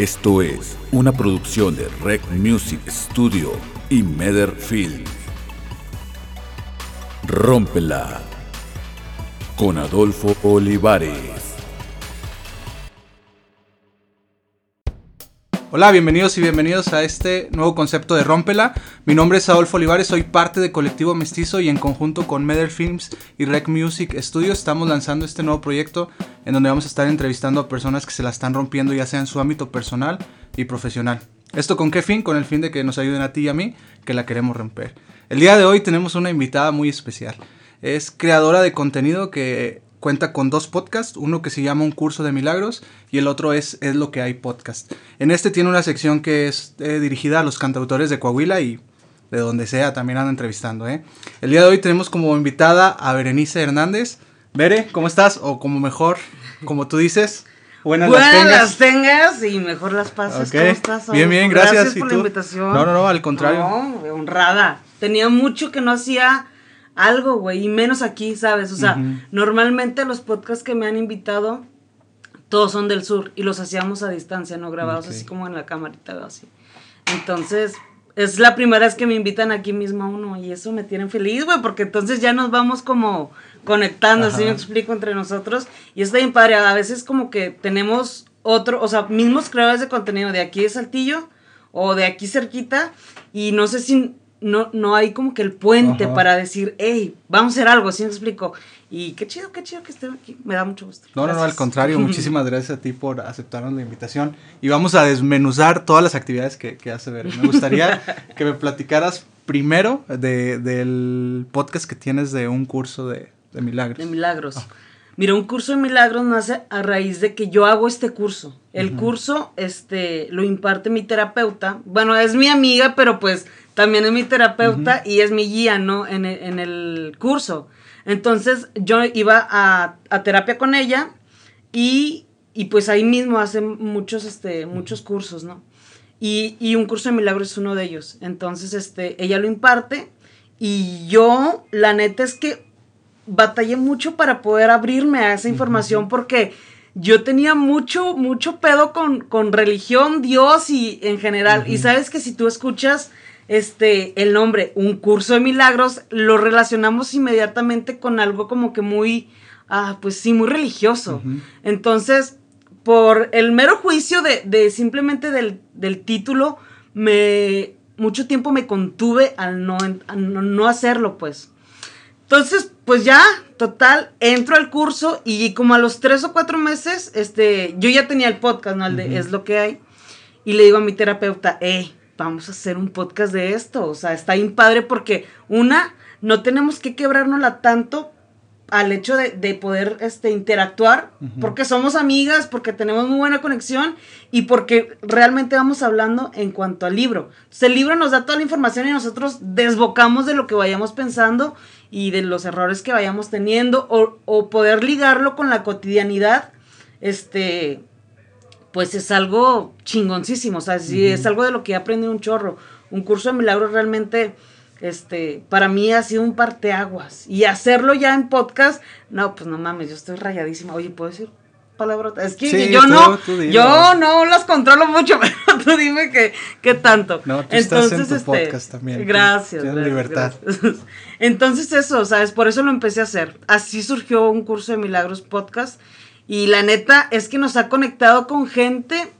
Esto es una producción de Rec Music Studio y Meder Film. Rómpela con Adolfo Olivares. Hola, bienvenidos y bienvenidos a este nuevo concepto de Rómpela. Mi nombre es Adolfo Olivares, soy parte de Colectivo Mestizo y en conjunto con Meder Films y Rec Music Studios estamos lanzando este nuevo proyecto en donde vamos a estar entrevistando a personas que se la están rompiendo ya sea en su ámbito personal y profesional. ¿Esto con qué fin? Con el fin de que nos ayuden a ti y a mí que la queremos romper. El día de hoy tenemos una invitada muy especial. Es creadora de contenido que cuenta con dos podcasts, uno que se llama Un Curso de Milagros y el otro es Es lo que hay podcast. En este tiene una sección que es eh, dirigida a los cantautores de Coahuila y de donde sea también anda entrevistando. ¿eh? El día de hoy tenemos como invitada a Berenice Hernández. Bere, ¿cómo estás? O como mejor, como tú dices. Buenas, las, tengas. las tengas. y mejor las pases. ¿Cómo estás? Bien, bien, gracias. Gracias por la invitación. No, no, no, al contrario. No, honrada. Tenía mucho que no hacía algo, güey, y menos aquí, ¿sabes? O sea, normalmente los podcasts que me han invitado, todos son del sur y los hacíamos a distancia, no grabados así como en la camarita, así. Entonces, es la primera vez que me invitan aquí mismo a uno y eso me tiene feliz, güey, porque entonces ya nos vamos como conectando, así me explico, entre nosotros. Y está bien padre, a veces como que tenemos otro, o sea, mismos creadores de contenido de aquí de Saltillo o de aquí cerquita y no sé si no, no hay como que el puente para decir, hey, vamos a hacer algo, ¿sí me explico? Y qué chido, qué chido que estén aquí, me da mucho gusto. No, no, no, al contrario, muchísimas gracias a ti por aceptarnos la invitación y vamos a desmenuzar todas las actividades que, que hace ver. Me gustaría que me platicaras primero de, del podcast que tienes de un curso de, de milagros. De milagros. Mira, un curso de milagros nace a raíz de que yo hago este curso. El curso, este, lo imparte mi terapeuta. Bueno, es mi amiga, pero pues también es mi terapeuta y es mi guía, ¿no? En el, curso. Entonces yo iba a, terapia con ella y, pues ahí mismo hace muchos, este, muchos cursos, ¿no? Y, un curso de milagros es uno de ellos. Entonces, este, ella lo imparte y yo, la neta es que batallé mucho para poder abrirme a esa información porque yo tenía mucho, mucho pedo con, con religión, Dios y en general. Y sabes que si tú escuchas este, el nombre, un curso de milagros, lo relacionamos inmediatamente con algo como que muy, ah, pues sí, muy religioso. Entonces, por el mero juicio de, simplemente del, título, me, mucho tiempo me contuve al no, no, hacerlo, pues. Entonces, pues ya, total, entro al curso y como a los tres o cuatro meses, este, yo ya tenía el podcast, ¿no? El de Es lo que hay. Y le digo a mi terapeuta, hey, vamos a hacer un podcast de esto. O sea, está bien padre porque una, no tenemos que quebrárnosla tanto al hecho de, poder este, interactuar, porque somos amigas, porque tenemos muy buena conexión y porque realmente vamos hablando en cuanto al libro. Entonces, el libro nos da toda la información y nosotros desbocamos de lo que vayamos pensando y de los errores que vayamos teniendo o, o poder ligarlo con la cotidianidad, este, pues es algo chingoncísimo, o sea, sí, es algo de lo que he aprendido un chorro. Un curso de milagros realmente, este, para mí ha sido un parteaguas. Y hacerlo ya en podcast, no, pues no mames, yo estoy rayadísima. Oye, ¿puedo decir palabrotas? Es que yo no, yo no las controlo mucho, pero tú dime que, qué tanto. No, tú Entonces, estás en tu este, podcast también. Gracias. Tienes libertad. Entonces eso, ¿sabes? Por eso lo empecé a hacer. Así surgió un curso de milagros podcast y la neta es que nos ha conectado con gente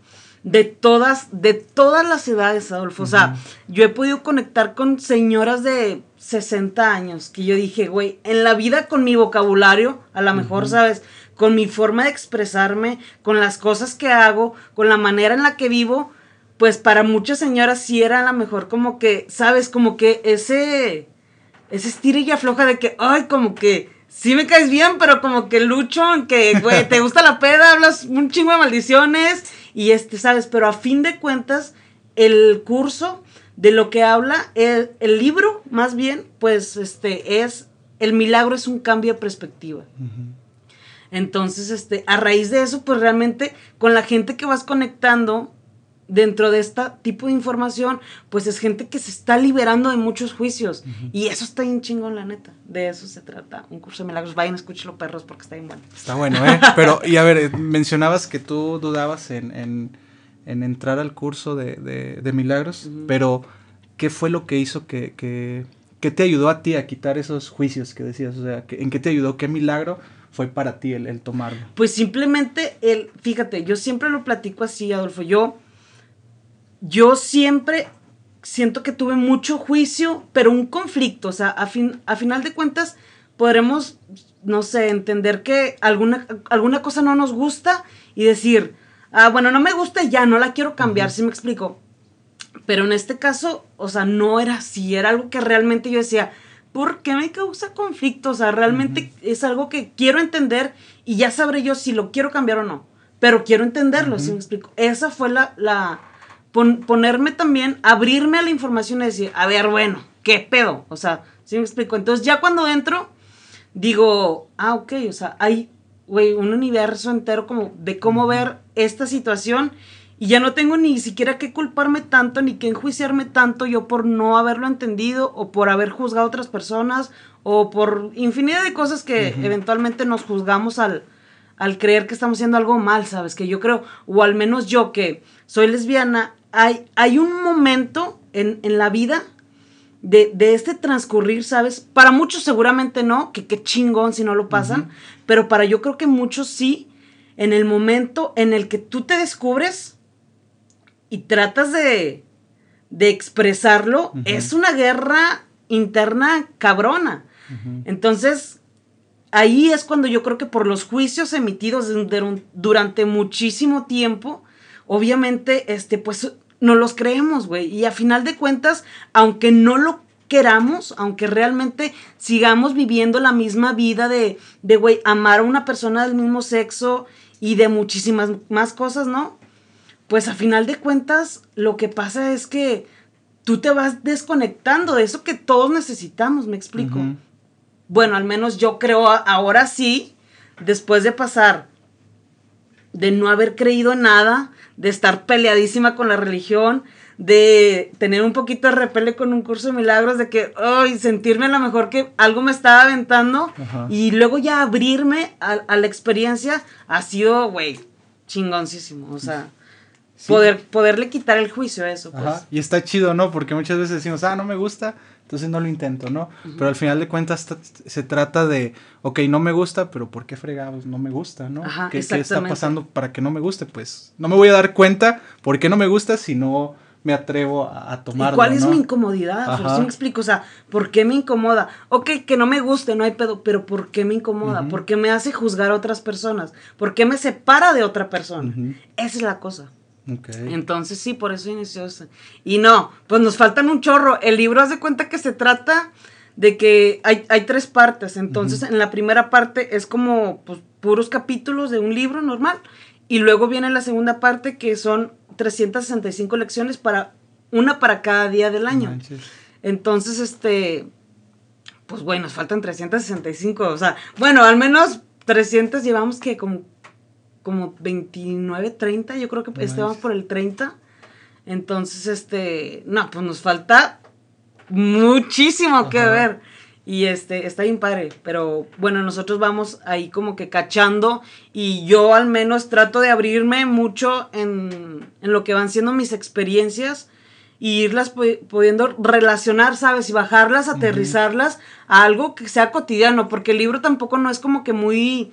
de todas, de todas las edades, Adolfo. O sea, yo he podido conectar con señoras de 60 años que yo dije, güey, en la vida con mi vocabulario, a lo mejor, ¿sabes? Con mi forma de expresarme, con las cosas que hago, con la manera en la que vivo, pues para muchas señoras sí era a lo mejor como que, ¿sabes? Como que ese, ese estira y afloja de que, ay, como que sí me caes bien, pero como que lucho en que, güey, te gusta la peda, hablas un chingo de maldiciones y este, ¿sabes? Pero a fin de cuentas, el curso de lo que habla, el, el libro, más bien, pues, este, es, el milagro es un cambio de perspectiva. Entonces, este, a raíz de eso, pues realmente con la gente que vas conectando, dentro de este tipo de información, pues es gente que se está liberando de muchos juicios. Y eso está bien chingón, la neta. De eso se trata. Un curso de milagros. Vayan, escúchelo, perros, porque está bien bueno. Está bueno, ¿eh? Pero, y a ver, mencionabas que tú dudabas en, en entrar al curso de, de, de milagros, pero ¿qué fue lo que hizo que, que, que, te ayudó a ti a quitar esos juicios que decías? O sea, ¿en qué te ayudó? ¿Qué milagro fue para ti el, el tomarlo? Pues simplemente el, fíjate, yo siempre lo platico así, Adolfo, yo, yo siempre siento que tuve mucho juicio, pero un conflicto, o sea, a, fin, a final de cuentas podremos, no sé, entender que alguna, alguna cosa no nos gusta y decir, ah, bueno, no me gusta y ya, no la quiero cambiar, si me explico? Pero en este caso, o sea, no era así, era algo que realmente yo decía, ¿por qué me causa conflicto? O sea, realmente es algo que quiero entender y ya sabré yo si lo quiero cambiar o no, pero quiero entenderlo, si me explico? Esa fue la, la ponerme también, abrirme a la información y decir, a ver, bueno, ¿qué pedo? O sea, si me explico? Entonces ya cuando entro, digo, ah, ok, o sea, hay, güey, un universo entero como de cómo ver esta situación y ya no tengo ni siquiera que culparme tanto ni que enjuiciarme tanto yo por no haberlo entendido o por haber juzgado a otras personas o por infinidad de cosas que eventualmente nos juzgamos al, al creer que estamos haciendo algo mal, ¿sabes? Que yo creo, o al menos yo que soy lesbiana, hay, hay un momento en, la vida de, este transcurrir, ¿sabes? Para muchos seguramente no, que qué chingón si no lo pasan, pero para yo creo que muchos sí, en el momento en el que tú te descubres y tratas de, de expresarlo, es una guerra interna cabrona. Entonces, ahí es cuando yo creo que por los juicios emitidos durante muchísimo tiempo, obviamente, este, pues, no los creemos, güey. Y a final de cuentas, aunque no lo queramos, aunque realmente sigamos viviendo la misma vida de, de, güey, amar a una persona del mismo sexo y de muchísimas más cosas, ¿no? Pues a final de cuentas, lo que pasa es que tú te vas desconectando de eso que todos necesitamos, me explico. Bueno, al menos yo creo ahora sí, después de pasar de no haber creído en nada, de estar peleadísima con la religión, de tener un poquito de repele con un curso de milagros, de que, ay, sentirme a lo mejor que algo me estaba aventando y luego ya abrirme a, la experiencia ha sido, güey, chingoncísimo, o sea. Poder, poderle quitar el juicio a eso. Pues. Y está chido, ¿no? Porque muchas veces decimos, ah, no me gusta, entonces no lo intento, ¿no? Pero al final de cuentas se trata de, ok, no me gusta, pero ¿por qué fregados no me gusta, no? ¿Qué, está pasando para que no me guste? Pues no me voy a dar cuenta por qué no me gusta si no me atrevo a, tomarlo, ¿Y cuál es mi incomodidad? Por me explico, o sea, ¿por qué me incomoda? Ok, que no me guste, no hay pedo, pero ¿por qué me incomoda? ¿Por qué me hace juzgar a otras personas? ¿Por qué me separa de otra persona? Esa es la cosa. Entonces sí, por eso inició. Y no, pues nos faltan un chorro. El libro hace cuenta que se trata de que hay, tres partes. Entonces en la primera parte es como pues, puros capítulos de un libro normal. Y luego viene la segunda parte que son 365 lecciones para una para cada día del año. Entonces, este, pues bueno, nos faltan 365. O sea, bueno, al menos 300 llevamos que como como 29, 30, yo creo que estábamos por el 30. Entonces, este, no, pues nos falta muchísimo que ver. Y este, está bien padre, pero bueno, nosotros vamos ahí como que cachando y yo al menos trato de abrirme mucho en, en lo que van siendo mis experiencias y irlas pudiendo relacionar, ¿sabes? Y bajarlas, aterrizarlas a algo que sea cotidiano, porque el libro tampoco no es como que muy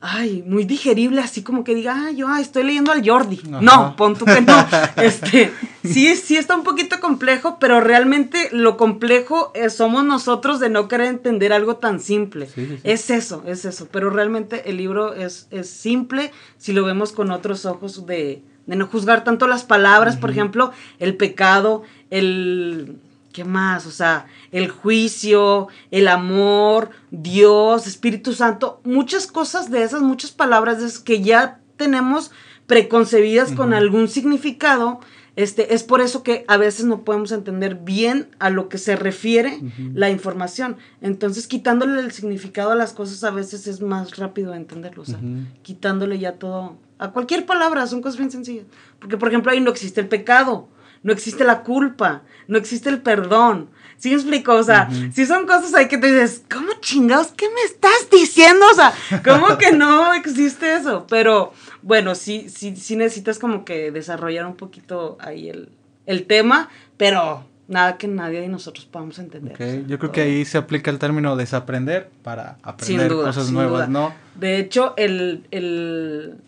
ay, muy digerible, así como que diga, ay, yo estoy leyendo al Jordi. No, pon tú que no. este, sí, sí está un poquito complejo, pero realmente lo complejo somos nosotros de no querer entender algo tan simple. Es eso, es eso. Pero realmente el libro es, es simple si lo vemos con otros ojos de, de no juzgar tanto las palabras, por ejemplo, el pecado, el ¿Qué más? O sea, el juicio, el amor, Dios, Espíritu Santo, muchas cosas de esas, muchas palabras de esas que ya tenemos preconcebidas con algún significado. Este, es por eso que a veces no podemos entender bien a lo que se refiere la información. Entonces, quitándole el significado a las cosas a veces es más rápido de entenderlo. O sea, quitándole ya todo a cualquier palabra, son cosas bien sencillas. Porque, por ejemplo, ahí no existe el pecado no existe la culpa, no existe el perdón. ¿Sí me explico? O sea, si son cosas ahí que te dices, ¿cómo chingados? ¿Qué me estás diciendo? O sea, ¿cómo que no existe eso? Pero bueno, sí, sí, sí necesitas como que desarrollar un poquito ahí el, el tema, pero nada que nadie de nosotros podamos entender. Okay. Yo creo que ahí se aplica el término desaprender para aprender cosas nuevas, ¿no? De hecho, el, el,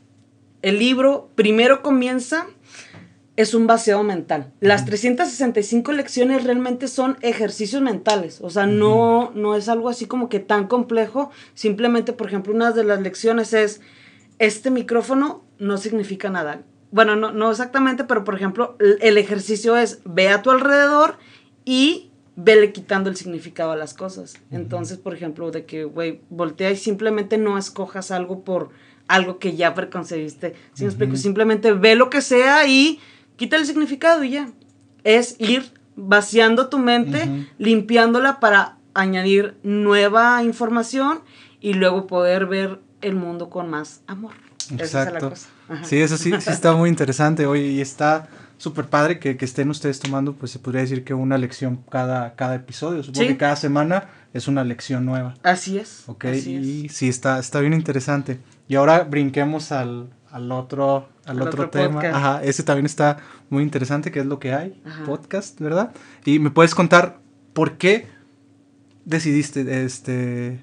el libro primero comienza es un vacío mental. Las 365 lecciones realmente son ejercicios mentales, o sea, no, no es algo así como que tan complejo, simplemente, por ejemplo, una de las lecciones es, este micrófono no significa nada. Bueno, no, no exactamente, pero por ejemplo, el ejercicio es, ve a tu alrededor y vele quitando el significado a las cosas. Entonces, por ejemplo, de que, güey, voltea y simplemente no escojas algo por algo que ya preconcebiste. ¿Sí me explico? Simplemente ve lo que sea y quita el significado y ya. Es ir vaciando tu mente, limpiándola para añadir nueva información y luego poder ver el mundo con más amor. Exacto. Sí, eso sí, sí está muy interesante hoy y está súper padre que, estén ustedes tomando, pues se podría decir que una lección cada, cada episodio. Supongo que cada semana es una lección nueva. Así es. Ok, y sí, está, está bien interesante. Y ahora brinquemos al, al otro, al, otro, tema. Ajá, ese también está muy interesante, que es lo que hay, podcast, ¿verdad? Y me puedes contar por qué decidiste este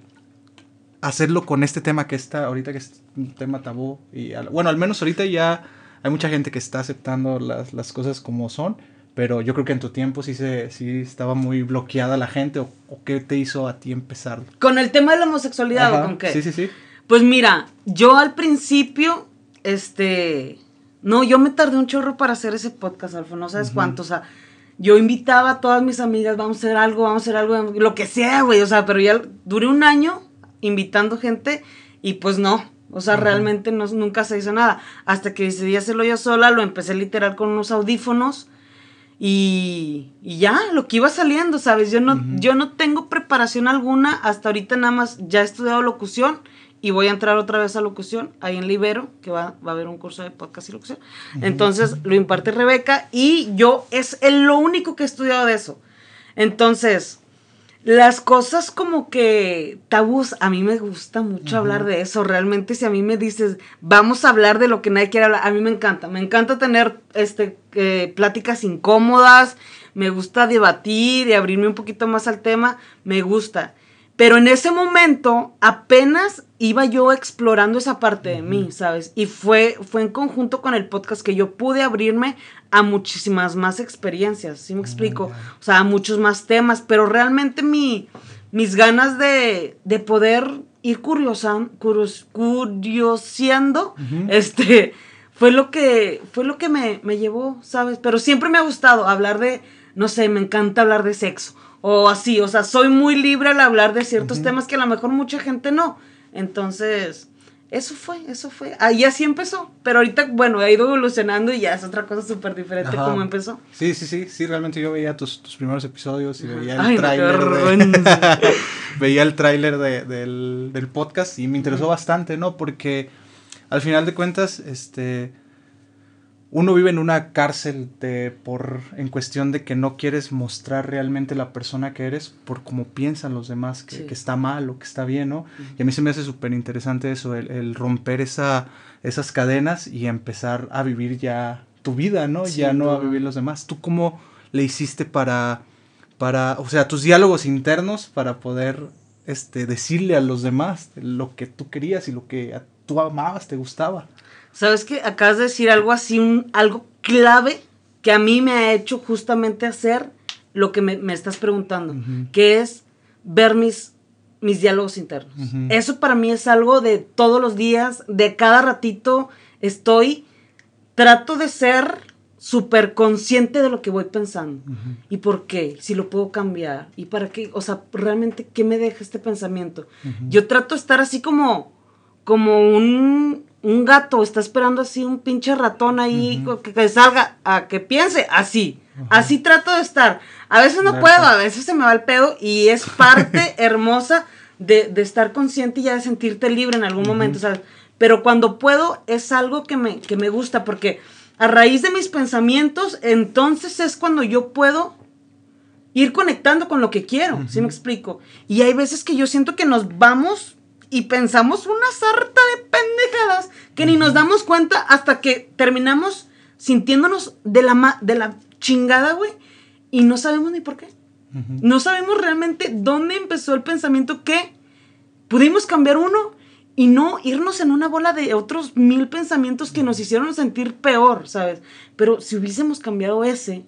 hacerlo con este tema que está ahorita que es un tema tabú y bueno, al menos ahorita ya hay mucha gente que está aceptando las, las cosas como son, pero yo creo que en tu tiempo sí se sí estaba muy bloqueada la gente o, qué te hizo a ti empezar. Con el tema de la homosexualidad o con qué? Sí, sí, sí. Pues mira, yo al principio este, no, yo me tardé un chorro para hacer ese podcast, Alfa, no sabes cuánto, o sea, yo invitaba a todas mis amigas, vamos a hacer algo, vamos a hacer algo, lo que sea, güey, o sea, pero ya duré un año invitando gente y pues no, o sea, realmente no, nunca se hizo nada. Hasta que decidí hacerlo yo sola, lo empecé literal con unos audífonos y, y ya, lo que iba saliendo, ¿sabes? Yo no, yo no tengo preparación alguna, hasta ahorita nada más ya he estudiado locución y voy a entrar otra vez a locución ahí en Libero, que va, va a haber un curso de podcast y locución. Entonces lo imparte Rebeca y yo es el, lo único que he estudiado de eso. Entonces, las cosas como que tabús, a mí me gusta mucho hablar de eso. Realmente, si a mí me dices, vamos a hablar de lo que nadie quiere hablar, a mí me encanta. Me encanta tener este, eh, pláticas incómodas, me gusta debatir y abrirme un poquito más al tema, me gusta. Pero en ese momento apenas iba yo explorando esa parte de mí, ¿sabes? Y fue, fue en conjunto con el podcast que yo pude abrirme a muchísimas más experiencias, ¿sí me explico? O sea, a muchos más temas, pero realmente mi, mis ganas de, de poder ir curiosan, curios, curioseando, este, fue lo que, fue lo que me, me llevó, ¿sabes? Pero siempre me ha gustado hablar de, no sé, me encanta hablar de sexo o así, o sea, soy muy libre al hablar de ciertos temas que a lo mejor mucha gente no. Entonces, eso fue, eso fue. Ahí así empezó, pero ahorita, bueno, ha ido evolucionando y ya es otra cosa súper diferente como empezó. Sí, sí, sí, sí, realmente yo veía tus, tus primeros episodios y veía el tráiler veía el tráiler de, del, del podcast y me interesó bastante, ¿no? Porque al final de cuentas, este uno vive en una cárcel de, por, en cuestión de que no quieres mostrar realmente la persona que eres por cómo piensan los demás, que, está mal o que está bien, ¿no? Y a mí se me hace súper interesante eso, el, romper esa, esas cadenas y empezar a vivir ya tu vida, ¿no? ya no, a vivir los demás. ¿Tú cómo le hiciste para, para, o sea, tus diálogos internos para poder este, decirle a los demás lo que tú querías y lo que tú amabas, te gustaba? ¿Sabes qué? Acabas de decir algo así, un, algo clave que a mí me ha hecho justamente hacer lo que me, estás preguntando, que es ver mis, mis diálogos internos. Eso para mí es algo de todos los días, de cada ratito estoy, trato de ser súper consciente de lo que voy pensando. ¿Y por qué? Si lo puedo cambiar. ¿Y para qué? O sea, realmente, ¿qué me deja este pensamiento? Yo trato de estar así como, como un, un gato está esperando así un pinche ratón ahí que, salga a que piense así. Así trato de estar. A veces no puedo, a veces se me va el pedo y es parte hermosa de, estar consciente y ya de sentirte libre en algún momento, ¿sabes? Pero cuando puedo es algo que me, que me gusta porque a raíz de mis pensamientos, entonces es cuando yo puedo ir conectando con lo que quiero, ¿sí me explico? Y hay veces que yo siento que nos vamos y pensamos una sarta de pendejadas que ni nos damos cuenta hasta que terminamos sintiéndonos de la, de la chingada, güey, y no sabemos ni por qué. No sabemos realmente dónde empezó el pensamiento que pudimos cambiar uno y no irnos en una bola de otros mil pensamientos que nos hicieron sentir peor, ¿sabes? Pero si hubiésemos cambiado ese,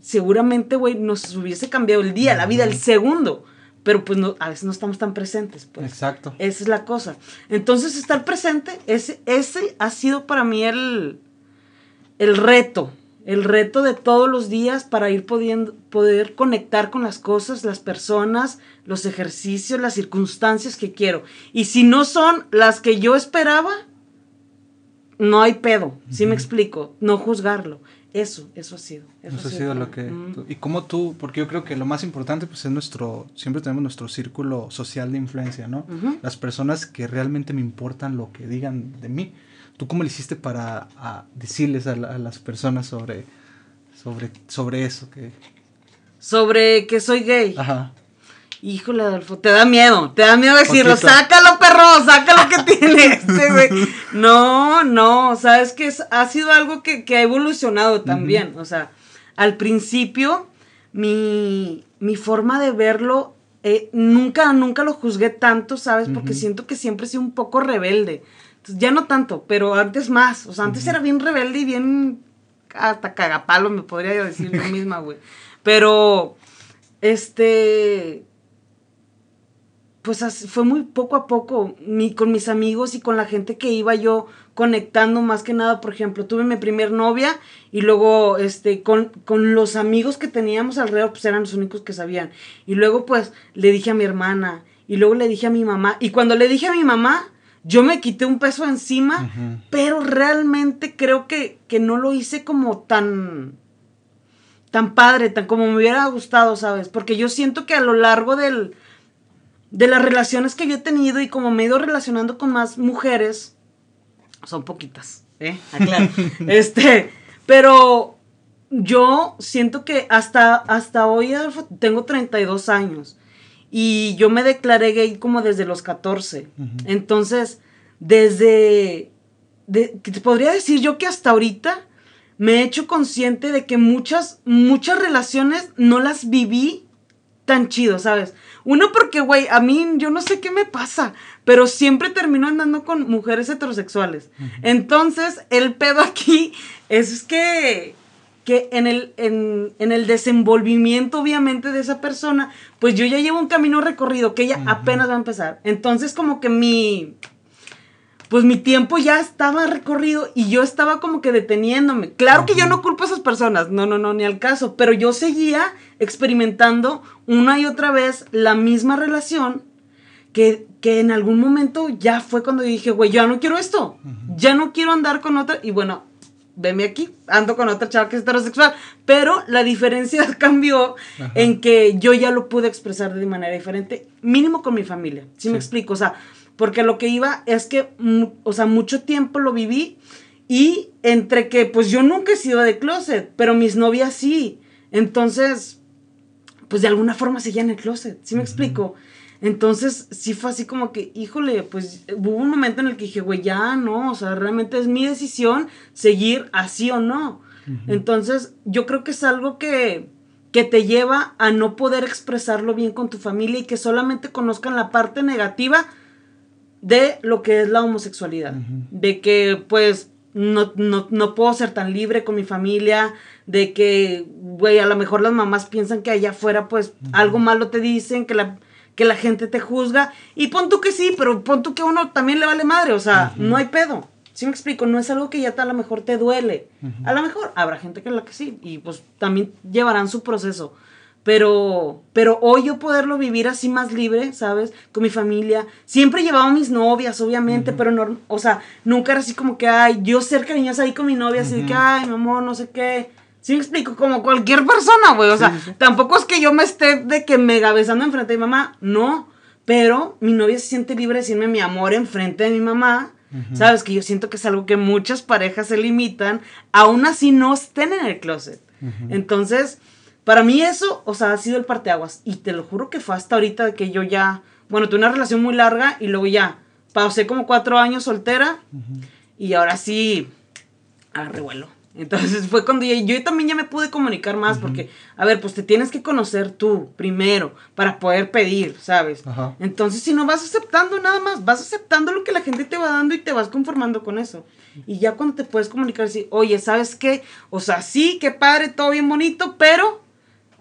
seguramente, güey, nos hubiese cambiado el día, la vida, el segundo. Pero pues no, a veces no estamos tan presentes, pues. Exacto. Esa es la cosa. Entonces, estar presente, ese, ese ha sido para mí el, el reto, el reto de todos los días para ir pudiendo, poder conectar con las cosas, las personas, los ejercicios, las circunstancias que quiero. Y si no son las que yo esperaba, no hay pedo, ¿sí me explico? No juzgarlo. Eso, eso ha sido. Eso, ha sido, lo que... Y como tú, porque yo creo que lo más importante pues es nuestro, siempre tenemos nuestro círculo social de influencia, ¿no? Las personas que realmente me importan lo que digan de mí. ¿Tú cómo le hiciste para decirles a, las personas sobre, sobre, sobre eso? Que... Sobre que soy gay. Ajá. Híjole, Adolfo, te da miedo, te da miedo decirlo, sácalo, perro, sácalo que tiene este, güey. No, no, sabes que ha sido algo que, ha evolucionado también. O sea, al principio, mi, forma de verlo, eh, nunca, nunca lo juzgué tanto, ¿sabes? Porque siento que siempre he sido un poco rebelde ya no tanto, pero antes más. O sea, antes era bien rebelde y bien hasta cagapalo, me podría decir yo misma, güey. Pero, este, pues fue muy poco a poco, mi, con mis amigos y con la gente que iba yo conectando más que nada, por ejemplo, tuve mi primer novia y luego, este, con, con los amigos que teníamos alrededor, pues eran los únicos que sabían. Y luego, pues, le dije a mi hermana y luego le dije a mi mamá. Y cuando le dije a mi mamá, yo me quité un peso encima, pero realmente creo que, que, no lo hice como tan, tan padre, tan como me hubiera gustado, ¿sabes? Porque yo siento que a lo largo del, de las relaciones que yo he tenido y como me he ido relacionando con más mujeres, son poquitas, ¿eh? Aclaro. este, pero yo siento que hasta, hasta hoy, tengo 32 años. Y yo me declaré gay como desde los 14. Entonces, desde, te podría decir yo que hasta ahorita me he hecho consciente de que muchas, muchas relaciones no las viví tan chido, ¿sabes? Uno porque, güey, a mí yo no sé qué me pasa, pero siempre termino andando con mujeres heterosexuales. Entonces, el pedo aquí es que que en el, en, el desenvolvimiento, obviamente, de esa persona, pues yo ya llevo un camino recorrido que ella apenas va a empezar. Entonces, como que mi, pues mi tiempo ya estaba recorrido y yo estaba como que deteniéndome. Claro que yo no culpo a esas personas, no, no, no, ni al caso, pero yo seguía experimentando una y otra vez la misma relación que, que en algún momento ya fue cuando dije, güey, ya no quiero esto, ya no quiero andar con otra. Y bueno, veme aquí, ando con otra chava que es heterosexual, pero la diferencia cambió en que yo ya lo pude expresar de manera diferente, mínimo con mi familia, ¿sí, me explico? O sea, porque lo que iba es que, o sea, mucho tiempo lo viví y entre que, pues yo nunca he sido de closet, pero mis novias sí, entonces, pues de alguna forma seguían en el closet, ¿sí me explico? Entonces, sí fue así como que, híjole, pues hubo un momento en el que dije, güey, ya no, o sea, realmente es mi decisión seguir así o no. Entonces, yo creo que es algo que, que te lleva a no poder expresarlo bien con tu familia y que solamente conozcan la parte negativa de lo que es la homosexualidad. De que, pues, no, no, no, puedo ser tan libre con mi familia, de que, güey, a lo mejor las mamás piensan que allá afuera, pues, algo malo te dicen, que la que la gente te juzga. Y pon tú que sí, pero pon tú que a uno también le vale madre. O sea, no hay pedo. ¿Sí me explico? No es algo que ya a lo mejor te duele. A lo mejor habrá gente que la que sí. Y pues también llevarán su proceso. Pero, pero hoy yo poderlo vivir así más libre, ¿sabes? Con mi familia. Siempre llevaba a mis novias, obviamente, pero no, o sea, nunca era así como que, ay, yo ser cariñosa ahí con mi novia, así de que, ay, mi amor, no sé qué. Sí me explico, como cualquier persona, güey. O sea, tampoco es que yo me esté de que mega besando enfrente de mi mamá, no. Pero mi novia se siente libre de decirme mi amor enfrente de mi mamá. ¿Sabes? Que yo siento que es algo que muchas parejas se limitan, aún así no estén en el closet. Entonces, para mí eso, o sea, ha sido el parteaguas. Y te lo juro que fue hasta ahorita que yo ya, bueno, tuve una relación muy larga y luego ya pausé como cuatro años soltera y ahora sí, a revuelo. Entonces fue cuando yo, también ya me pude comunicar más porque, a ver, pues te tienes que conocer tú primero para poder pedir, ¿sabes? Entonces si no vas aceptando nada más, vas aceptando lo que la gente te va dando y te vas conformando con eso. Y ya cuando te puedes comunicar, decir, oye, ¿sabes qué? O sea, sí, qué padre, todo bien bonito, pero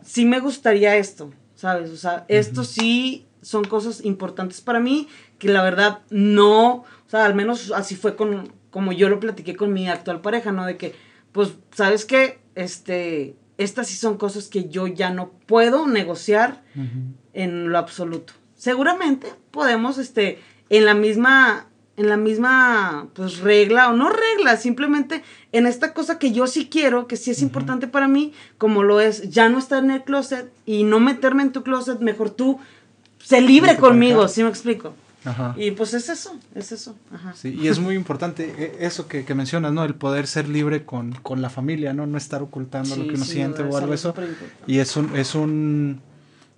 sí me gustaría esto, ¿sabes? O sea, esto sí son cosas importantes para mí que la verdad no, o sea, al menos así fue con, como yo lo platiqué con mi actual pareja, ¿no? De que pues, ¿sabes qué? Este, estas sí son cosas que yo ya no puedo negociar en lo absoluto. Seguramente podemos, este, en la misma, en la misma, pues, regla, o no regla, simplemente en esta cosa que yo sí quiero, que sí es importante para mí, como lo es ya no estar en el closet y no meterme en tu closet, mejor tú, sé libre conmigo, ¿sí me explico? Y pues es eso, es eso. Sí, y es muy importante e, eso que, mencionas, ¿no? El poder ser libre con, la familia, ¿no? No estar ocultando lo que uno siente o algo eso. Y es un, es un,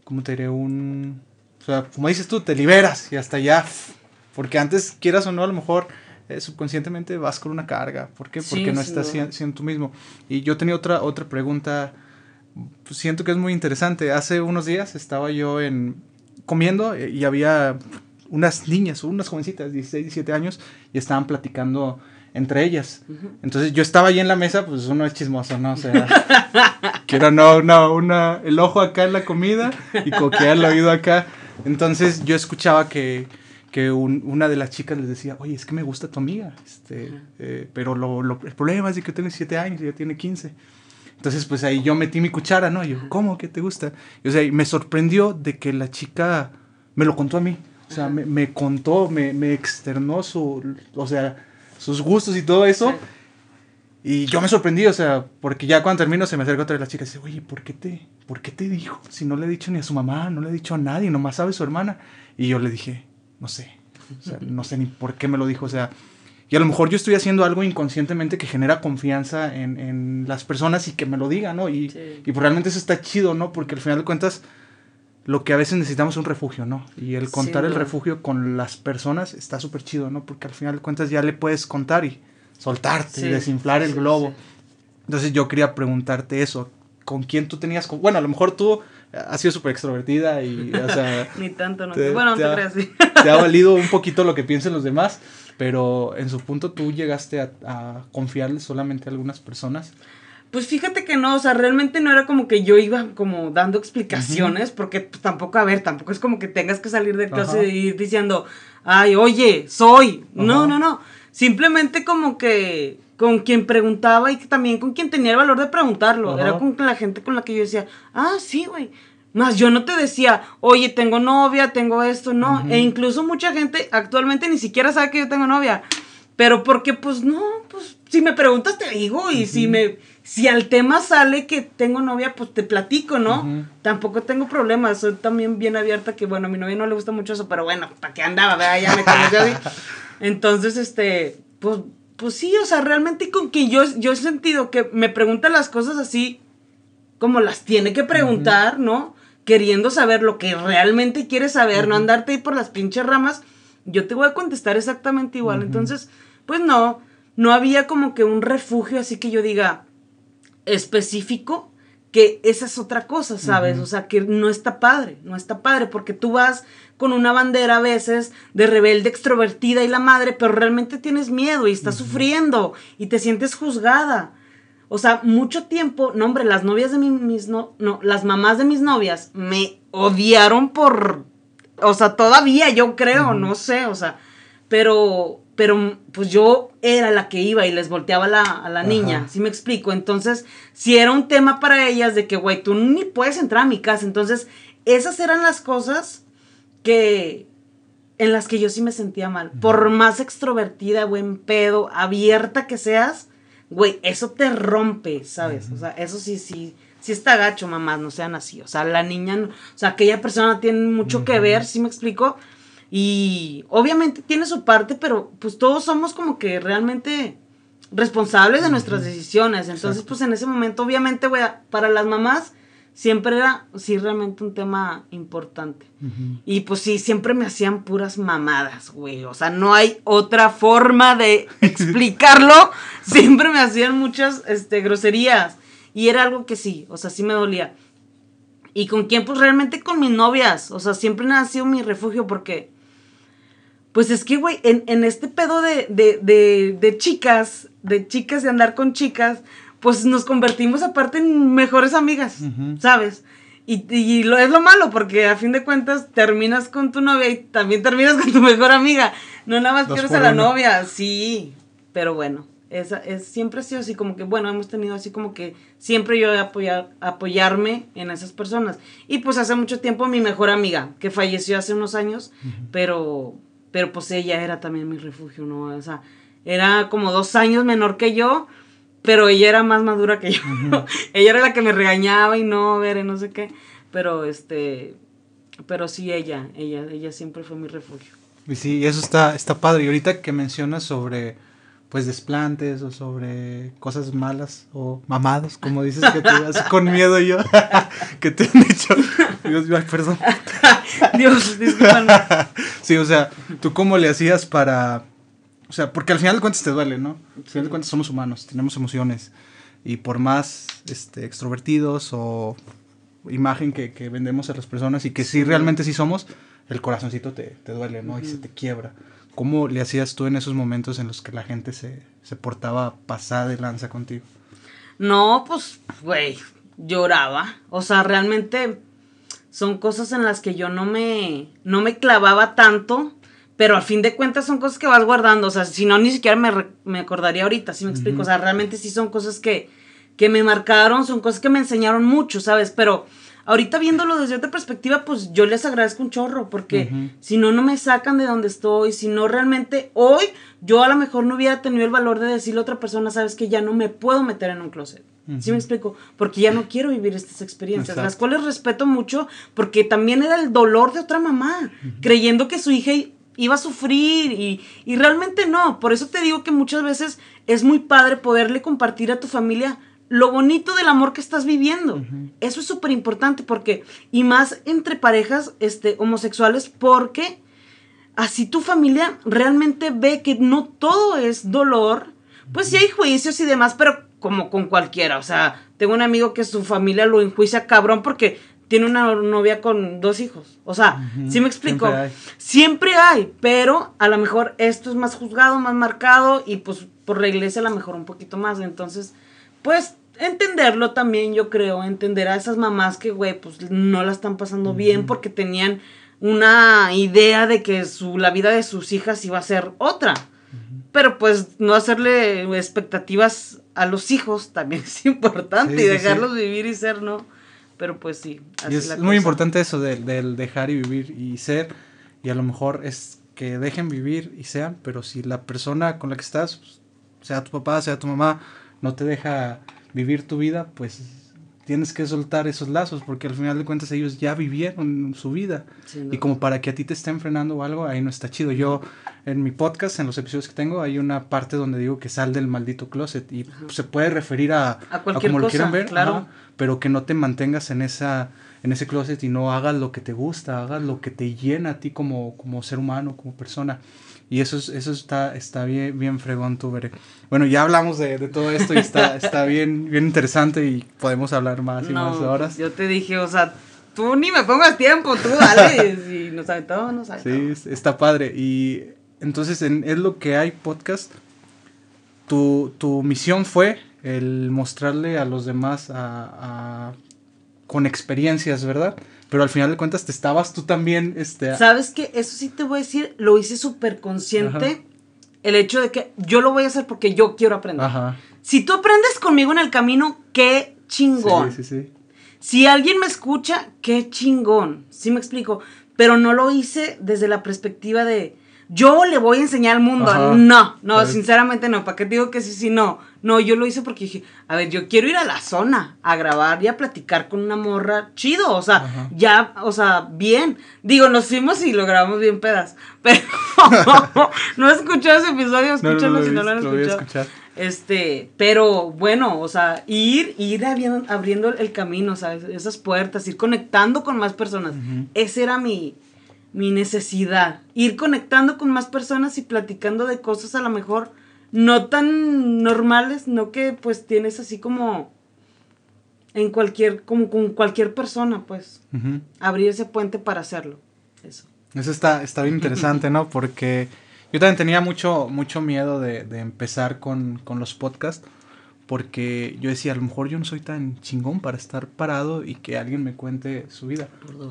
¿cómo te diré? Un, o sea, como dices tú, te liberas y hasta ya. Porque antes, quieras o no, a lo mejor eh, subconscientemente vas con una carga. ¿Por qué? Porque no estás siendo, tú mismo. Y yo tenía otra, otra pregunta, pues, siento que es muy interesante. Hace unos días estaba yo en comiendo eh, y había unas niñas, unas jovencitas, 16, 17 años, y estaban platicando entre ellas. Entonces yo estaba ahí en la mesa, pues uno es chismoso, ¿no? O sea, quiero no, no, una, el ojo acá en la comida y coquear el oído acá. Entonces yo escuchaba que, que una de las chicas les decía, oye, es que me gusta tu amiga, este, eh, pero lo, lo, el problema es que tiene 7 años y ella tiene 15. Entonces, pues ahí yo metí mi cuchara, ¿no? Y yo, ¿cómo que te gusta? Y, o sea, me sorprendió de que la chica me lo contó a mí. O sea, me, me contó, me, me, externó su, o sea, sus gustos y todo eso. Y yo me sorprendí, o sea, porque ya cuando termino se me acerca otra de las chicas y dice, oye, ¿por qué, te, ¿por qué te dijo? Si no le he dicho ni a su mamá, no le he dicho a nadie, nomás sabe su hermana. Y yo le dije, no sé, o sea, no sé ni por qué me lo dijo, o sea, y a lo mejor yo estoy haciendo algo inconscientemente que genera confianza en, en las personas y que me lo digan, ¿no? Y, y pues realmente eso está chido, ¿no? Porque al final de cuentas lo que a veces necesitamos es un refugio, ¿no? Y el contar el refugio con las personas está súper chido, ¿no? Porque al final de cuentas ya le puedes contar y soltarte y desinflar el globo. Entonces yo quería preguntarte eso, ¿con quién tú tenías? Bueno, a lo mejor tú has sido súper extrovertida y, o sea... Ni tanto, no. bueno, no te, creas, sí. Te ha valido un poquito lo que piensen los demás, pero en su punto tú llegaste a, a confiarle solamente a algunas personas. Pues fíjate que no, o sea, realmente no era como que yo iba como dando explicaciones, porque pues, tampoco, a ver, tampoco es como que tengas que salir de clase y ir diciendo, ay, oye, soy. No, no, no. Simplemente como que con quien preguntaba y también con quien tenía el valor de preguntarlo. Era con la gente con la que yo decía, ah, sí, güey. Más yo no te decía, oye, tengo novia, tengo esto, no. E incluso mucha gente actualmente ni siquiera sabe que yo tengo novia. Pero porque, pues no, pues si me preguntas te digo y si me si al tema sale que tengo novia, pues te platico, ¿no? Tampoco tengo problemas, soy también bien abierta que, bueno, a mi novia no le gusta mucho eso, pero bueno, ¿para qué andaba? ¿verdad? Ya me conoció así. Entonces, este, pues, pues sí, o sea, realmente con que yo, yo he sentido que me preguntan las cosas así como las tiene que preguntar, ¿no? Queriendo saber lo que realmente quiere saber, no andarte ahí por las pinches ramas, yo te voy a contestar exactamente igual. Entonces, pues no, no había como que un refugio así que yo diga, específico, que esa es otra cosa, ¿sabes? O sea, que no está padre, no está padre, porque tú vas con una bandera a veces de rebelde extrovertida y la madre, pero realmente tienes miedo y estás sufriendo y te sientes juzgada. O sea, mucho tiempo, no hombre, las novias de mis, no, no, las mamás de mis novias me odiaron por, o sea, todavía yo creo, no sé, o sea, pero pero pues yo era la que iba y les volteaba la, a la niña, ¿sí me explico? Entonces, si era un tema para ellas de que, güey, tú ni puedes entrar a mi casa, entonces, esas eran las cosas que, en las que yo sí me sentía mal. Por más extrovertida, buen pedo, abierta que seas, güey, eso te rompe, ¿sabes? O sea, eso sí, sí, sí está gacho, mamás, no sean así. O sea, la niña, o sea, aquella persona tiene mucho que ver, ¿sí me explico? Y obviamente tiene su parte, pero pues todos somos como que realmente responsables de nuestras decisiones. Entonces, pues en ese momento, obviamente, güey, para las mamás siempre era, sí, realmente un tema importante. Y pues sí, siempre me hacían puras mamadas, güey. O sea, no hay otra forma de explicarlo. siempre me hacían muchas este, groserías. Y era algo que sí, o sea, sí me dolía. ¿Y con quién? Pues realmente con mis novias. O sea, siempre ha sido mi refugio porque... Pues es que, güey, en, este pedo de, de, de chicas, de chicas y andar con chicas, pues nos convertimos aparte en mejores amigas, ¿sabes? Y, y, lo, es lo malo, porque a fin de cuentas terminas con tu novia y también terminas con tu mejor amiga. No nada más quieres a la novia, sí. Pero bueno, esa, es, siempre ha sido así como que, bueno, hemos tenido así como que siempre yo he apoyado, apoyarme en esas personas. Y pues hace mucho tiempo mi mejor amiga, que falleció hace unos años, pero, pero pues ella era también mi refugio, ¿no? O sea, era como dos años menor que yo pero ella era más madura que yo. ella era la que me regañaba y no, ver, no sé qué. Pero este, pero sí ella, ella, ella siempre fue mi refugio. Y sí, eso está, está padre. Y ahorita que mencionas sobre pues desplantes o sobre cosas malas o mamados, como dices que te vas con miedo yo, que te han hecho. Dios mío, perdón. Dios, discúlpame. sí, o sea, ¿tú cómo le hacías para o sea, porque al final de cuentas te duele, ¿no? Al final de cuentas somos humanos, tenemos emociones. Y por más este, extrovertidos o imagen que, que vendemos a las personas y que sí, realmente sí somos, el corazoncito te, te duele, ¿no? Y se te quiebra. ¿Cómo le hacías tú en esos momentos en los que la gente se, se portaba pasada de lanza contigo? No, pues, güey, lloraba. O sea, realmente son cosas en las que yo no me, no me clavaba tanto pero al fin de cuentas son cosas que vas guardando, o sea, si no, ni siquiera me, me acordaría ahorita, si me explico, o sea, realmente sí son cosas que, que me marcaron, son cosas que me enseñaron mucho, ¿sabes? Pero ahorita viéndolo desde otra perspectiva, pues yo les agradezco un chorro, porque si no, no me sacan de donde estoy, si no, realmente hoy yo a lo mejor no hubiera tenido el valor de decirle a otra persona, sabes que ya no me puedo meter en un closet. ¿Sí me explico? Porque ya no quiero vivir estas experiencias, las cuales respeto mucho, porque también era el dolor de otra mamá, creyendo que su hija iba a sufrir y, y, realmente no. Por eso te digo que muchas veces es muy padre poderle compartir a tu familia lo bonito del amor que estás viviendo. Eso es súper importante porque, y más entre parejas este, homosexuales, porque así tu familia realmente ve que no todo es dolor. Pues sí hay juicios y demás, pero como con cualquiera. O sea, tengo un amigo que su familia lo enjuicia cabrón porque tiene una novia con dos hijos. O sea, ¿sí me explico? Siempre hay. pero a lo mejor esto es más juzgado, más marcado y pues por la iglesia a lo mejor un poquito más. Entonces, pues entenderlo también, yo creo, entender a esas mamás que, güey, pues no la están pasando bien porque tenían una idea de que su, la vida de sus hijas iba a ser otra. Pero pues no hacerle expectativas a los hijos también es importante y dejarlos vivir y ser, ¿no? Pero pues sí. y es muy importante eso del, dejar y vivir y ser. Y a lo mejor es que dejen vivir y sean, pero si la persona con la que estás, pues, sea tu papá, sea tu mamá, no te deja vivir tu vida, pues tienes que soltar esos lazos, porque al final de cuentas ellos ya vivieron su vida. y como para que a ti te estén frenando o algo, ahí no está chido. Yo en mi podcast, en los episodios que tengo, hay una parte donde digo que sal del maldito closet y se puede referir a, a, cualquier como lo quieran ver, claro. pero que no te mantengas en esa en ese closet y no hagas lo que te gusta, hagas lo que te llena a ti como, como ser humano, como persona. Y eso, es, eso está, está bien, bien fregón, tú, veré. Bueno, ya hablamos de, de, todo esto y está, está bien, bien interesante y podemos hablar más y más horas. Yo te dije, o sea, tú ni me pongas tiempo, tú dale. y nos aventamos, nos aventamos. Sí, está padre. Y entonces, en Es lo que hay podcast, tu, tu misión fue el mostrarle a los demás a, con experiencias, ¿verdad? Pero al final de cuentas te estabas tú también, este... ¿Sabes qué? Eso sí te voy a decir, lo hice súper consciente. El hecho de que yo lo voy a hacer porque yo quiero aprender. Ajá. Si tú aprendes conmigo en el camino, qué chingón. Sí, sí, sí. Si alguien me escucha, qué chingón. Sí me explico. Pero no lo hice desde la perspectiva de, yo le voy a enseñar al mundo. Ajá. No, no, Pues- sinceramente no. ¿Para qué te digo que sí, sí, no? No, yo lo hice porque dije, a ver, yo quiero ir a la zona a grabar y a platicar con una morra chido. O sea, Ajá. ya, o sea, bien. Digo, nos fuimos y lo grabamos bien pedas. Pero no he escuchado ese episodio, escúchalo si no lo han voy a escuchado. escuchar. Este, pero bueno, o sea, ir, ir abriendo, abriendo el camino, ¿sabes? Esas puertas, ir conectando con más personas. Esa era mi, mi necesidad. Ir conectando con más personas y platicando de cosas a lo mejor no tan normales, no que pues tienes así como en cualquier, como con cualquier persona, pues, abrir ese puente para hacerlo. Eso. Eso está, está bien interesante, ¿no? Porque yo también tenía mucho, mucho miedo de, de empezar con, con los podcasts. Porque yo decía, a lo mejor yo no soy tan chingón para estar parado y que alguien me cuente su vida.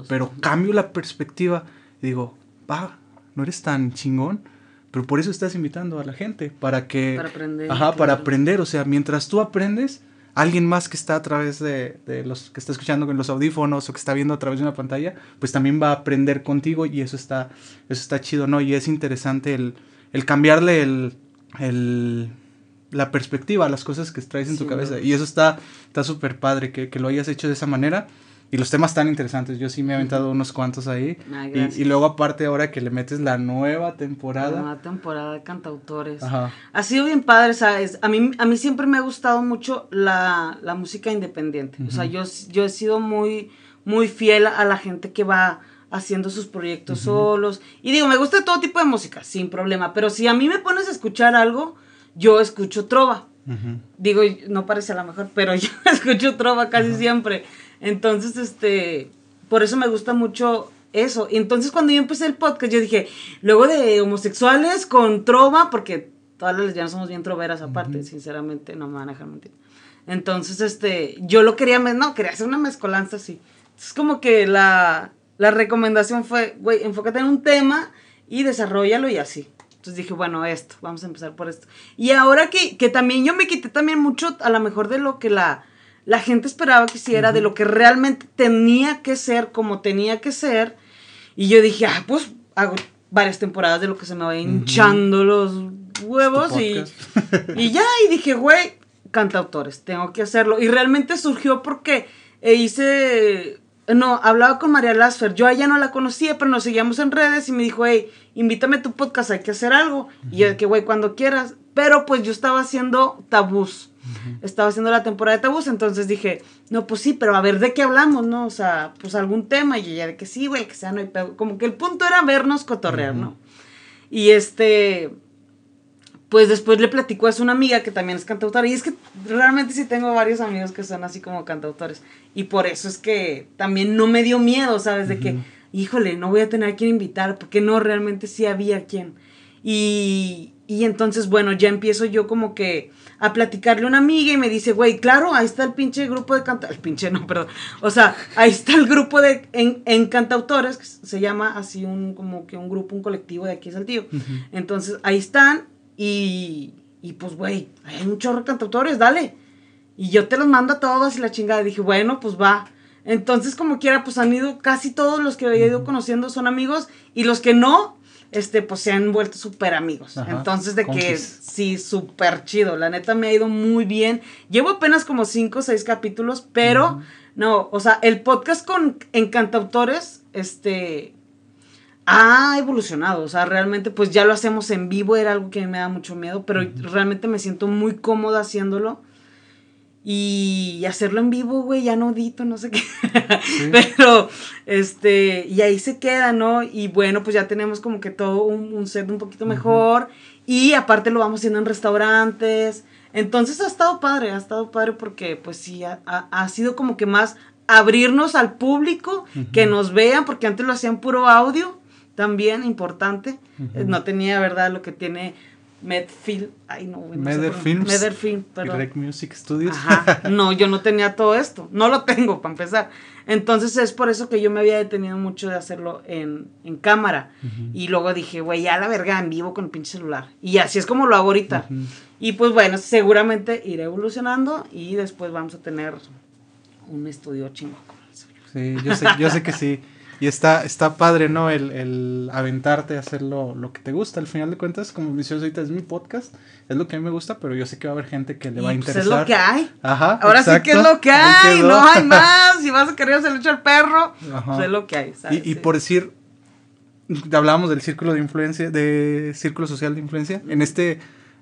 Pero cambio la perspectiva y digo, va, no eres tan chingón, pero por eso estás invitando a la gente, para que... Para aprender, Ajá, para aprender, o sea, mientras tú aprendes, alguien más que está a través de, de los que está escuchando con los audífonos o que está viendo a través de una pantalla, pues también va a aprender contigo y eso está, eso está chido, ¿no? Y es interesante el, el cambiarle el, el- la perspectiva a las cosas que traes en tu Sí, cabeza. ¿no? Y eso está está súper padre que, que lo hayas hecho de esa manera. Y los temas tan interesantes, yo sí me he aventado unos cuantos ahí. Ay, Y, luego aparte ahora que le metes la nueva La temporada. nueva temporada de cantautores. Ajá. Ha sido bien padre, ¿sabes? A mí, a mí siempre me ha gustado mucho la, la música independiente. O sea, yo, yo he sido muy, muy fiel a la gente que va haciendo sus proyectos solos. Y digo, me gusta todo tipo de música, sin problema. Pero si a mí me pones a escuchar algo, yo escucho trova. Digo, no parece a lo mejor, pero yo escucho trova casi siempre. Entonces, este, por eso me gusta mucho eso. Y entonces cuando yo empecé el podcast, yo dije, luego de homosexuales con trova, porque todas las lesbianas somos bien troveras aparte, sinceramente, no me van a dejar mentir. Entonces, este, yo lo quería, no, quería hacer una mezcolanza así. Es como que la, la recomendación fue, güey, enfócate en un tema y desarrollalo y así. Entonces dije, bueno, esto, vamos a empezar por esto. Y ahora que, que también yo me quité también mucho, a lo mejor de lo que la, la gente esperaba que hiciera, de lo que realmente tenía que ser, como tenía que ser. Y yo dije, ah, pues hago varias temporadas de lo que se me vaya hinchando los huevos Tu y, y ya, y dije, güey, cantautores, tengo que hacerlo. Y realmente surgió porque eh, hice, no, hablaba con María Lasfer, yo a ella no la conocía, pero nos seguíamos en redes y me dijo, hey, invítame a tu podcast, hay que hacer algo. Y yo, que, güey, cuando quieras. Pero pues yo estaba haciendo tabús. Estaba haciendo la temporada de tabús, entonces dije, no, pues sí, pero a ver de qué hablamos, ¿no? O sea, pues algún tema. Y ella de que sí, güey, que sea, no hay pedo. Como que el punto era vernos cotorrear, ¿no? Y este, pues después le platicó a su una amiga que también es cantautora. Y es que realmente sí tengo varios amigos que son así como cantautores. Y por eso es que también no me dio miedo, ¿sabes? De que, híjole, no voy a tener a quien invitar, porque no, realmente sí había quien. Y, y entonces, bueno, ya empiezo yo como que a platicarle a una amiga y me dice, güey, claro, ahí está el pinche grupo de cantautores. El pinche no, perdón. O sea, ahí está el grupo de en, en cantautores, que se llama así un, como que un grupo, un colectivo de aquí es el tío. Entonces, ahí están y, y pues, güey, hay un chorro de cantautores, dale. Y yo te los mando a todos y la chingada. Y dije, bueno, pues va. Entonces, como quiera, pues han ido, casi todos los que he ido conociendo son amigos y los que no, este, pues se han vuelto súper amigos. Ajá, Entonces, de que sí, súper chido. La neta me ha ido muy bien. Llevo apenas como cinco o seis capítulos, pero no, o sea, el podcast con encantautores, este, ha evolucionado. O sea, realmente, pues ya lo hacemos en vivo, era algo que me da mucho miedo, pero realmente me siento muy cómoda haciéndolo. Y hacerlo en vivo, güey, ya no dito, no sé qué. Pero, este, y ahí se queda, ¿no? Y bueno, pues ya tenemos como que todo un, un set un poquito mejor. Y aparte lo vamos haciendo en restaurantes. Entonces ha estado padre, ha estado padre porque, pues sí, ha, ha- ha sido como que más abrirnos al público, que nos vean, porque antes lo hacían puro audio, también importante. No tenía, ¿verdad? Lo que tiene Medfield. Ay, no, güey, no Meder Films. Meder Film, Y perdón. Rec Music Studios. Ajá, no, yo no tenía todo esto, no lo tengo para empezar. Entonces es por eso que yo me había detenido mucho de hacerlo en, en cámara. Y luego dije, güey, ya la verga, en vivo con el pinche celular. Y así es como lo hago ahorita. Y pues bueno, seguramente iré evolucionando y después vamos a tener un estudio chingo. con el celular. Sí, yo sé, yo sé que sí. Y está, está padre, ¿no? El, el aventarte a hacer lo, lo, que te gusta. Al final de cuentas, como me dices ahorita, es mi podcast. Es lo que a mí me gusta, pero yo sé que va a haber gente que le va a interesar. Pues es lo que hay. Ajá. Ahora sí que es lo que hay. No hay más. Si vas a querer hacer lucha al perro, pues es lo que hay. Y, y por decir, hablábamos del círculo de influencia, de círculo social de influencia. En este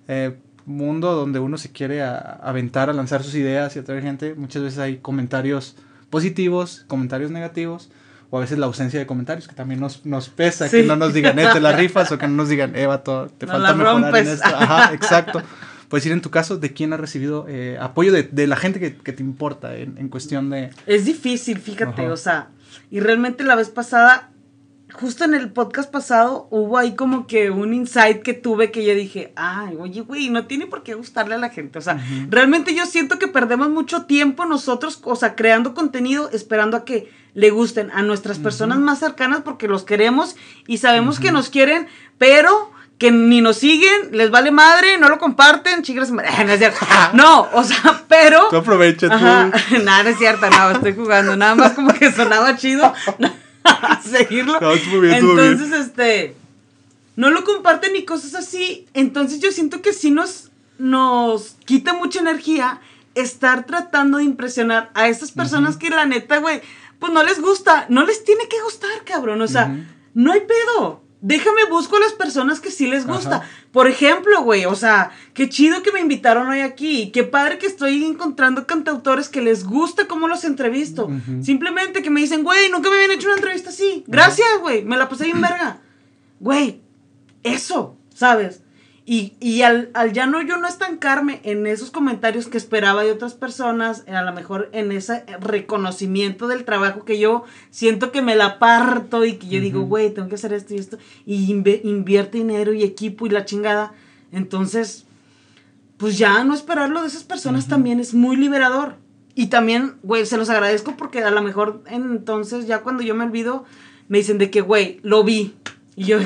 eh, mundo donde uno se quiere aventar a lanzar sus ideas y atraer gente, muchas veces hay comentarios positivos, comentarios negativos, o a veces la ausencia de comentarios, que también nos, nos pesa, que no nos digan, eh, te la rifas, o que no nos digan, Eva, eh, te falta mejorar en esto. Ajá, exacto. Puedes ir en tu caso, ¿de quién has recibido eh, apoyo de, de, la gente que, que te importa en, en, cuestión de...? Es difícil, fíjate, o sea, y realmente la vez pasada justo en el podcast pasado hubo ahí como que un insight que tuve que yo dije, ay, oye, güey, no tiene por qué gustarle a la gente. O sea, realmente yo siento que perdemos mucho tiempo nosotros, o sea, creando contenido, esperando a que le gusten a nuestras personas más cercanas porque los queremos y sabemos que nos quieren, pero que ni nos siguen, les vale madre, no lo comparten, chicas, no es cierto. No, o sea, pero. Tú aprovecha tú. Nada, es cierto, no, estoy jugando, nada más como que sonaba chido. seguirlo. Entonces, este, no lo comparten ni cosas así. Entonces yo siento que sí nos, nos quita mucha energía estar tratando de impresionar a esas personas que la neta, güey, pues no les gusta, no les tiene que gustar, cabrón. O sea, no hay pedo déjame busco a las personas que sí les gusta. Por ejemplo, güey, o sea, qué chido que me invitaron hoy aquí. Qué padre que estoy encontrando cantautores que les gusta cómo los entrevisto. Simplemente que me dicen, güey, nunca me habían hecho una entrevista así. Gracias, güey, me la pasé bien verga. Güey, eso, ¿sabes? Y, y al, al, ya no yo no estancarme en esos comentarios que esperaba de otras personas, a lo mejor en ese reconocimiento del trabajo que yo siento que me la parto y que yo digo, güey, tengo que hacer esto y esto, y invierte dinero y equipo y la chingada. Entonces, pues ya no esperarlo de esas personas también es muy liberador. Y también, güey, se los agradezco porque a lo mejor entonces ya cuando yo me olvido, me dicen de que, güey, lo vi. Y yo,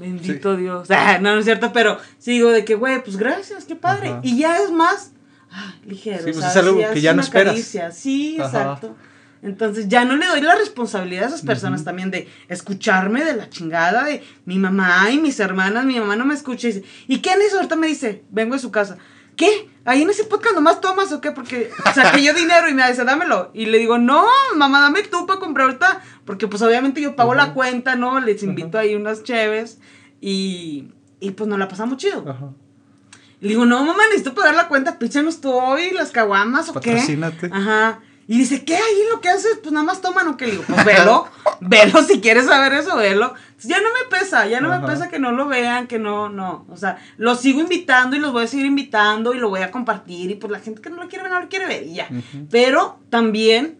Bendito Dios. no, no es cierto, pero sigo de que, güey, pues gracias, qué padre. Y ya es más ah, ligero. Sí, pues es algo que ya no esperas. Sí, exacto. Entonces ya no le doy la responsabilidad a esas personas también de escucharme de la chingada de mi mamá y mis hermanas. Mi mamá no me escucha y dice, ¿y eso? Ahorita me dice, vengo de su casa. ¿Qué? Ahí en ese podcast nomás tomas o qué? Porque saqué yo dinero y me dice, dámelo. Y le digo, no, mamá, dame tú para comprar ahorita. Porque pues obviamente yo pago la cuenta, ¿no? Les invito ahí unas cheves. Y, y pues nos la pasamos chido. Ajá. Le digo, no, mamá, necesito pagar la cuenta, píchanos tú hoy las caguamas o qué. Ajá. Y dice, ¿qué ahí lo que haces? Pues nada más toman o qué. Le digo, pues velo, velo, si quieres saber eso, velo. ya no me pesa, ya no me pesa que no lo vean, que no, no. O sea, los sigo invitando y los voy a seguir invitando y lo voy a compartir. Y pues la gente que no lo quiere ver, no lo quiere ver y ya. Pero también,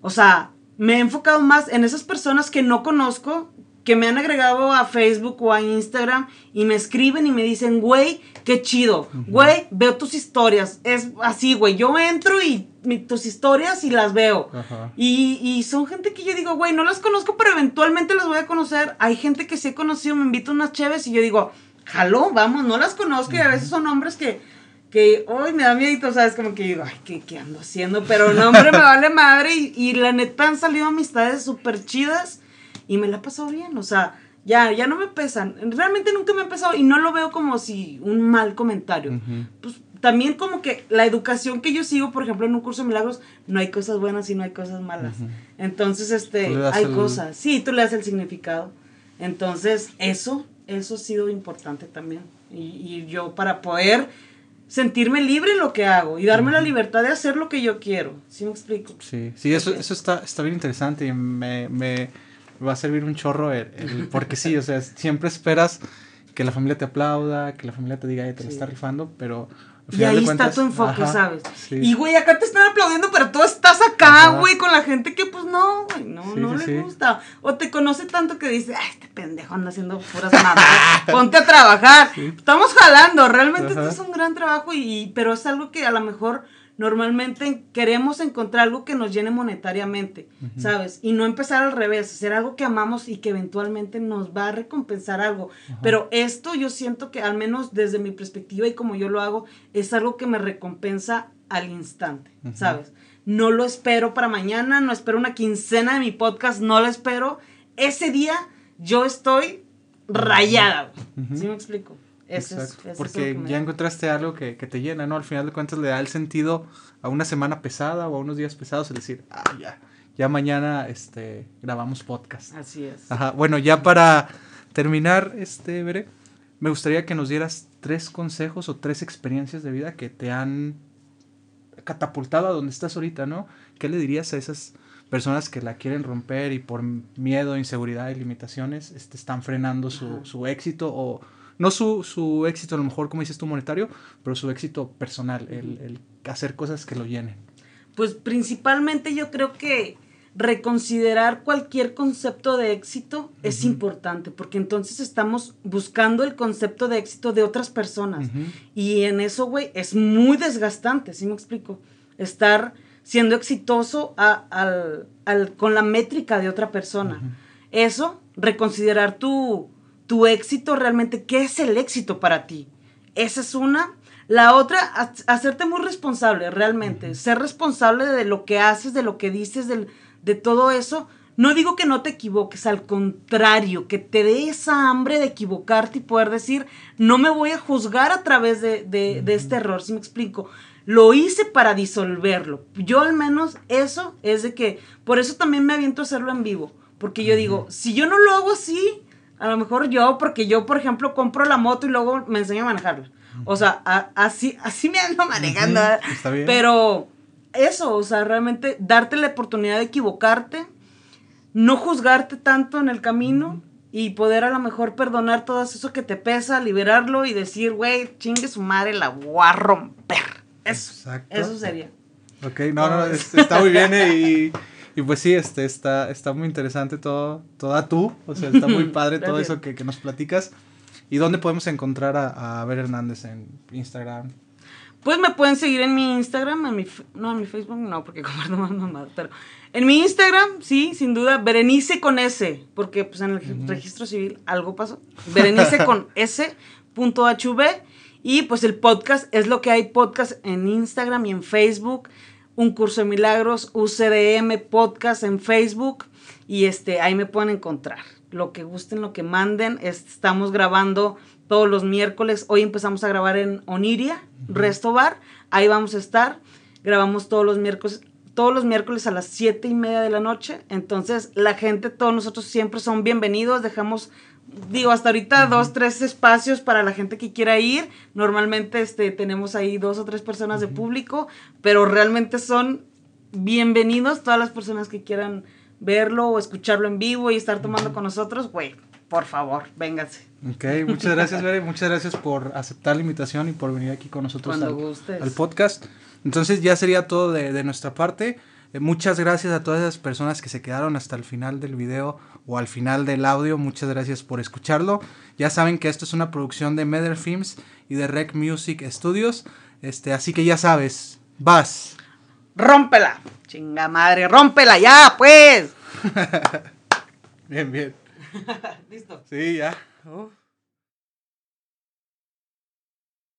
o sea, me he enfocado más en esas personas que no conozco, que me han agregado a Facebook o a Instagram y me escriben y me dicen, güey, qué chido, güey, veo tus historias. Es así, güey, yo entro y tus historias y las veo. Y, y, son gente que yo digo, güey, no las conozco, pero eventualmente las voy a conocer. Hay gente que sí he conocido, me invito a unas chéves y yo digo, jaló, vamos, no las conozco y a veces son hombres que que hoy me da miedo, ¿sabes? Como que digo, ay, ¿qué, ¿qué, ando haciendo? Pero no, hombre, me vale madre. Y, y la neta han salido amistades súper chidas y me la pasó bien, o sea, ya, ya no me pesan. Realmente nunca me ha pesado y no lo veo como si un mal comentario. Pues también como que la educación que yo sigo, por ejemplo, en un curso de milagros, no hay cosas buenas y no hay cosas malas. Entonces, este, hay cosas. Sí, tú le das el significado. Entonces, eso, eso ha sido importante también. Y, y yo para poder sentirme libre en lo que hago y darme la libertad de hacer lo que yo quiero. ¿Sí me explico? Sí, sí, eso, eso está, está bien interesante y me, me va a servir un chorro el, porque sí, o sea, siempre esperas que la familia te aplauda, que la familia te diga, te lo está rifando, pero... Y ahí está tu enfoque, ¿sabes? Y, güey, acá te están aplaudiendo, pero tú estás acá, güey, con la gente que, pues, no, güey, no, no le gusta. O te conoce tanto que dice, ay, este pendejo anda haciendo puras nada, ponte a trabajar. Estamos jalando, realmente esto es un gran trabajo, y, pero es algo que a lo mejor normalmente queremos encontrar algo que nos llene monetariamente, ¿sabes? Y no empezar al revés, hacer algo que amamos y que eventualmente nos va a recompensar algo. Pero esto yo siento que al menos desde mi perspectiva y como yo lo hago, es algo que me recompensa al instante, ¿sabes? no lo espero para mañana, no espero una quincena de mi podcast, no lo espero. Ese día yo estoy rayada. ¿Sí me explico? Eso es, Porque ya encontraste algo que, te llena, ¿no? Al final de cuentas le da el sentido a una semana pesada o a unos días pesados, es decir, ah, ya, ya mañana este, grabamos podcast. Así es. Ajá. Bueno, ya para terminar, este, Veré, me gustaría que nos dieras tres consejos o tres experiencias de vida que te han catapultado a donde estás ahorita, ¿no? ¿Qué le dirías a esas personas que la quieren romper y por miedo, inseguridad y limitaciones este, están frenando su, su éxito o no su, su, éxito a lo mejor, como dices tú, monetario, pero su éxito personal, el, el hacer cosas que lo llenen. Pues principalmente yo creo que reconsiderar cualquier concepto de éxito es importante, porque entonces estamos buscando el concepto de éxito de otras personas. Y en eso, güey, es muy desgastante, ¿sí me explico? Estar siendo exitoso al, con la métrica de otra persona. Eso, reconsiderar tu, tu éxito realmente, ¿qué es el éxito para ti? Esa es una. La otra, hacerte muy responsable, realmente. Ser responsable de lo que haces, de lo que dices, de todo eso. No digo que no te equivoques, al contrario, que te dé esa hambre de equivocarte y poder decir, no me voy a juzgar a través de, de, de este error, si me explico. Lo hice para disolverlo. Yo al menos eso es de que, por eso también me aviento a hacerlo en vivo, porque yo digo, si yo no lo hago así, a lo mejor yo, porque yo, por ejemplo, compro la moto y luego me enseño a manejarla. O sea, así, así me ando manejando. Está bien. Pero eso, o sea, realmente darte la oportunidad de equivocarte, no juzgarte tanto en el camino y poder a lo mejor perdonar todo eso que te pesa, liberarlo y decir, güey, chingue su madre, la voy a romper. Eso, Exacto. eso sería. Ok, no, no, está muy bien eh, y y pues sí, este, está, está muy interesante todo, toda tú, o sea, está muy padre todo eso que, que, nos platicas. ¿Y dónde podemos encontrar a, a Ver Hernández en Instagram? Pues me pueden seguir en mi Instagram, en mi, no, en mi Facebook no, porque comparto más mamadas, pero en mi Instagram, sí, sin duda, Berenice con S, porque pues en el registro civil algo pasó. Berenice con S, punto HV, y pues el podcast es lo que hay podcast en Instagram y en Facebook un curso de milagros, UCDM Podcast en Facebook y este, ahí me pueden encontrar. Lo que gusten, lo que manden. Estamos grabando todos los miércoles. Hoy empezamos a grabar en Oniria, Resto Bar. Ahí vamos a estar. Grabamos todos los miércoles, todos los miércoles a las siete y media de la noche. Entonces, la gente, todos nosotros siempre son bienvenidos. Dejamos digo, hasta ahorita dos, tres espacios para la gente que quiera ir. Normalmente este, tenemos ahí dos o tres personas de público, pero realmente son bienvenidos todas las personas que quieran verlo o escucharlo en vivo y estar tomando con nosotros, güey, por favor, vénganse. Ok, muchas gracias, Bere, muchas gracias por aceptar la invitación y por venir aquí con nosotros al, podcast. Entonces ya sería todo de, de nuestra parte. Eh, muchas gracias a todas esas personas que se quedaron hasta el final del video o al final del audio. Muchas gracias por escucharlo. Ya saben que esto es una producción de Meder Films y de Rec Music Studios. Este, así que ya sabes, vas. Rómpela. Chinga madre, rómpela ya, pues. bien, bien. Listo. Sí, ya. Oh.